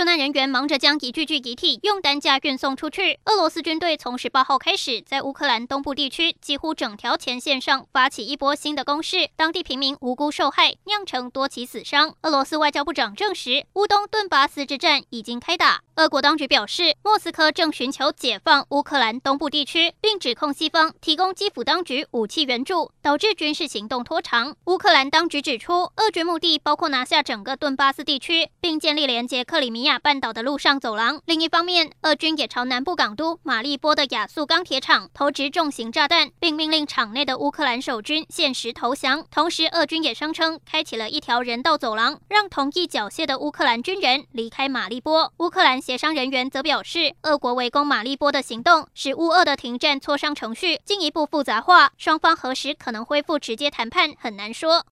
救难人员忙着将一具具遗体用担架运送出去。俄罗斯军队从十八号开始，在乌克兰东部地区几乎整条前线上发起一波新的攻势，当地平民无辜受害，酿成多起死伤。俄罗斯外交部长证实，乌东顿巴斯之战已经开打。俄国当局表示，莫斯科正寻求解放乌克兰东部地区，并指控西方提供基辅当局武器援助，导致军事行动拖长。乌克兰当局指出，俄军目的包括拿下整个顿巴斯地区，并建立连接克里米亚亚半岛的陆上走廊。另一方面，俄军也朝南部港都马利波的亚速钢铁厂投掷重型炸弹，并命令厂内的乌克兰守军限时投降。同时，俄军也声称开启了一条人道走廊，让同意缴械的乌克兰军人离开马利波。乌克兰。协商人员则表示，俄国围攻马利波的行动使乌俄的停战磋商程序进一步复杂化，双方何时可能恢复直接谈判很难说。